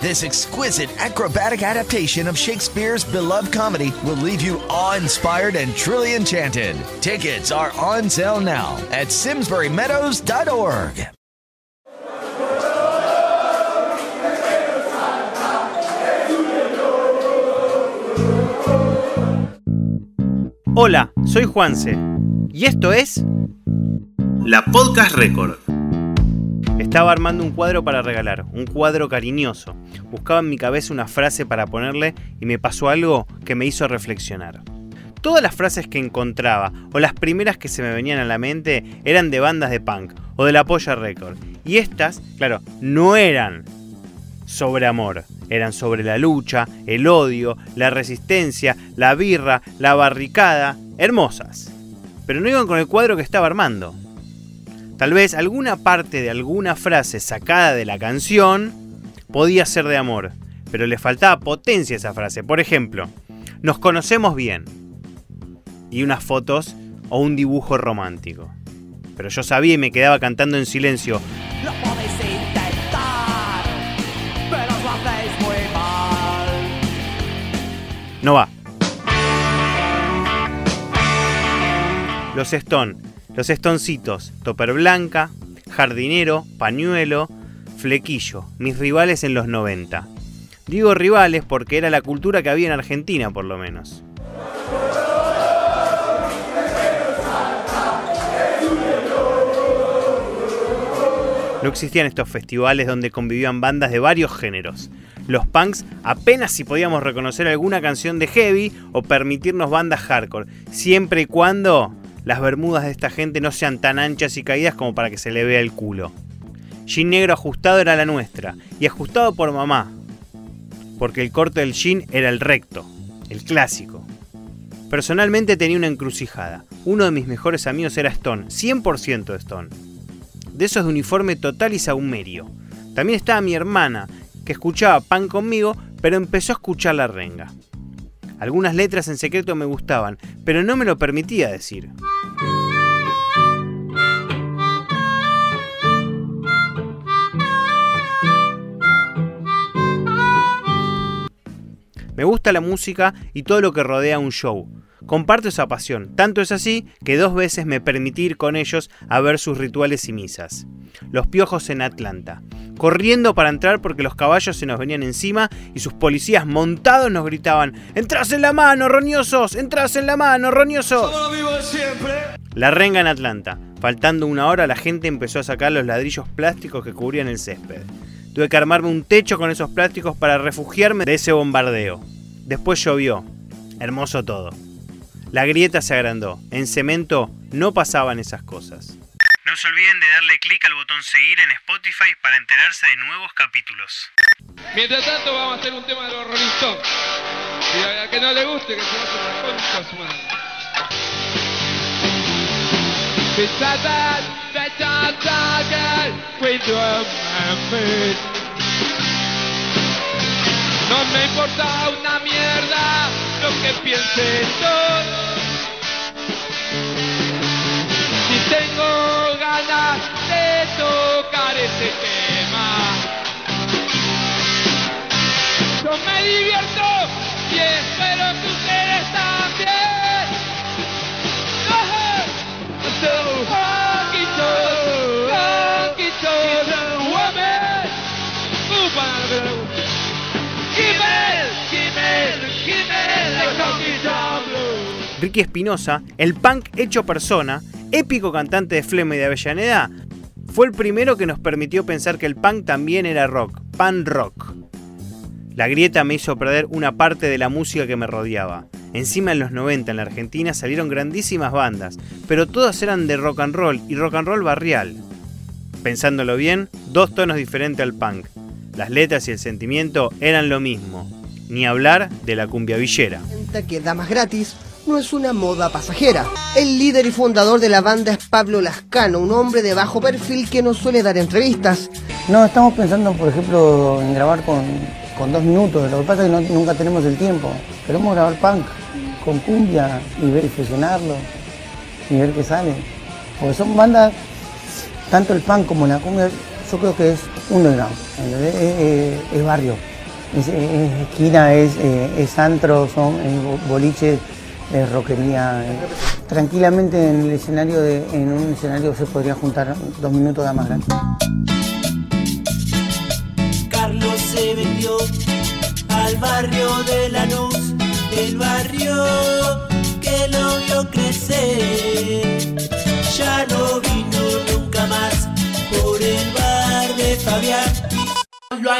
This exquisite acrobatic adaptation of Shakespeare's beloved comedy will leave you awe inspired and truly enchanted. Tickets are on sale now at SimsburyMeadows.org. Hola, soy Juanse y esto es La Podcast Record. Estaba armando un cuadro para regalar, un cuadro cariñoso. Buscaba en mi cabeza una frase para ponerle y me pasó algo que me hizo reflexionar. Todas las frases que encontraba o las primeras que se me venían a la mente eran de bandas de punk o de la Polla Record. Y estas, claro, no eran sobre amor, eran sobre la lucha, el odio, la resistencia, la birra, la barricada, hermosas. Pero no iban con el cuadro que estaba armando. Tal vez alguna parte de alguna frase sacada de la canción podía ser de amor, pero le faltaba potencia a esa frase. Por ejemplo, nos conocemos bien. Y unas fotos o un dibujo romántico. Pero yo sabía y me quedaba cantando en silencio. Lo podéis intentar, pero lo hacéis muy mal. No va. Los Stone, los Estoncitos, Topper Blanca, Jardinero, Pañuelo, Flequillo, mis rivales en los 90. Digo rivales porque era la cultura que había en Argentina, por lo menos. No existían estos festivales donde convivían bandas de varios géneros. Los punks apenas si podíamos reconocer alguna canción de heavy o permitirnos bandas hardcore, siempre y cuando las bermudas de esta gente no sean tan anchas y caídas como para que se le vea el culo. Jean negro ajustado era la nuestra, y ajustado por mamá, porque el corte del jean era el recto, el clásico. Personalmente tenía una encrucijada. Uno de mis mejores amigos era Stone, 100% Stone. De esos de uniforme total y saumerio. También estaba mi hermana, que escuchaba pan conmigo, pero empezó a escuchar la renga. Algunas letras en secreto me gustaban, pero no me lo permitía decir. Me gusta la música y todo lo que rodea un show. Comparto esa pasión, tanto es así que dos veces me permití ir con ellos a ver sus rituales y misas. Los piojos en Atlanta, corriendo para entrar porque los caballos se nos venían encima y sus policías montados nos gritaban: ¡Entrás en la mano, roñosos! ¡Entrás en la mano, roñosos! La renga en Atlanta. Faltando una hora, la gente empezó a sacar los ladrillos plásticos que cubrían el césped. Tuve que armarme un techo con esos plásticos para refugiarme de ese bombardeo. Después llovió. Hermoso todo. La grieta se agrandó. En cemento no pasaban esas cosas. No se olviden de darle clic al botón seguir en Spotify para enterarse de nuevos capítulos. Mientras tanto vamos a hacer un tema de los Rolling Stones. Y a que no le guste que se vaya a su madre. Beside that, that dark target with your memories. No me importa una mierda que pienses tú. Si tengo ganas de tocar ese tema, yo me divierto y Ricky Espinosa, el punk hecho persona, épico cantante de Flema y de Avellaneda, fue el primero que nos permitió pensar que el punk también era rock, pan rock. La grieta me hizo perder una parte de la música que me rodeaba. Encima en los 90 en la Argentina salieron grandísimas bandas, pero todas eran de rock and roll y rock and roll barrial. Pensándolo bien, dos tonos diferentes al punk. Las letras y el sentimiento eran lo mismo. Ni hablar de la cumbia villera. que damas gratis, no es una moda pasajera. El líder y fundador de la banda es Pablo Lascano, un hombre de bajo perfil que no suele dar entrevistas. No, estamos pensando, por ejemplo, en grabar con, con dos minutos. Lo que pasa es que nunca tenemos el tiempo. Queremos grabar punk con cumbia y ver y fusionarlo y ver qué sale. Porque son bandas, tanto el punk como la cumbia, yo creo que es underground. Es, es- es barrio, es, es- es esquina, es, eh, es antro, son es bo- boliches, es rockería. eh. Tranquilamente en el escenario, de, en un escenario se podría juntar dos minutos de más grande. Carlos se vendió al barrio de Lanús, el barrio que lo vio crecer. Ya no vino nunca más por el bar de Fabián. Solo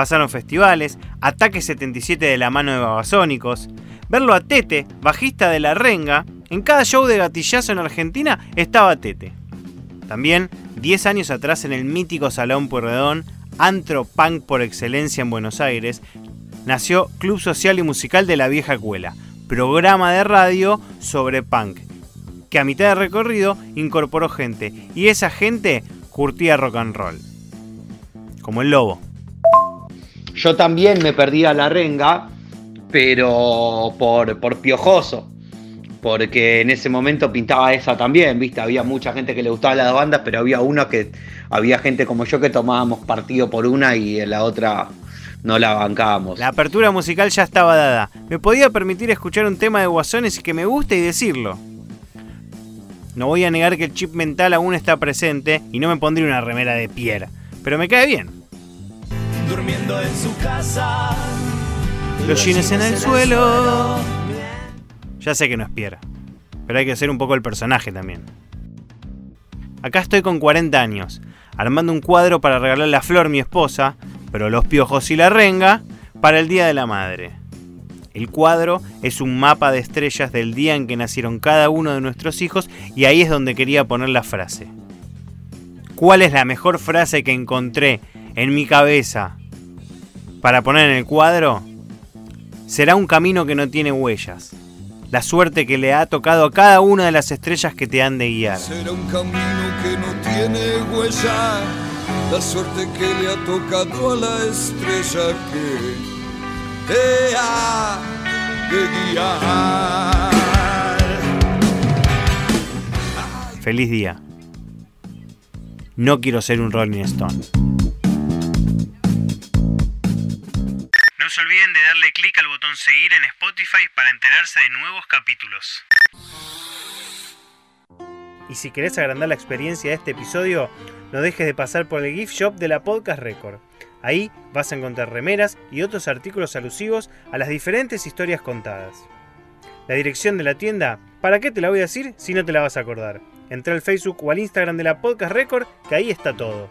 Pasaron festivales, Ataque 77 de la mano de Babasónicos, verlo a Tete, bajista de La Renga, en cada show de gatillazo en Argentina estaba Tete. También, 10 años atrás en el mítico Salón Pueyrredón, antro punk por excelencia en Buenos Aires, nació Club Social y Musical de la Vieja Escuela, programa de radio sobre punk, que a mitad de recorrido incorporó gente, y esa gente curtía rock and roll. Como el lobo. Yo también me perdí a la renga, pero por, por piojoso. Porque en ese momento pintaba esa también, ¿viste? Había mucha gente que le gustaba las bandas, pero había uno que. Había gente como yo que tomábamos partido por una y en la otra no la bancábamos. La apertura musical ya estaba dada. Me podía permitir escuchar un tema de Guasones que me guste y decirlo. No voy a negar que el chip mental aún está presente y no me pondría una remera de Pierre, pero me cae bien. Durmiendo en su casa. Los jeans en el suelo. Ya sé que no es Pierre, pero hay que ser un poco el personaje también. Acá estoy con 40 años, armando un cuadro para regalarle a Flor, mi esposa, pero los piojos y la renga para el Día de la Madre. El cuadro es un mapa de estrellas del día en que nacieron cada uno de nuestros hijos y ahí es donde quería poner la frase. ¿Cuál es la mejor frase que encontré en mi cabeza para poner en el cuadro? Será un camino que no tiene huellas. La suerte que le ha tocado a cada una de las estrellas que te han de guiar. Será un camino que no tiene huella, la suerte que le ha tocado a la estrella que te ha de guiar. Feliz día. No quiero ser un Rolling Stone. De nuevos capítulos. Y si querés agrandar la experiencia de este episodio, no dejes de pasar por el gift shop de la Podcast Record. Ahí vas a encontrar remeras y otros artículos alusivos a las diferentes historias contadas. La dirección de la tienda, ¿para qué te la voy a decir si no te la vas a acordar? Entra al Facebook o al Instagram de la Podcast Record, que ahí está todo.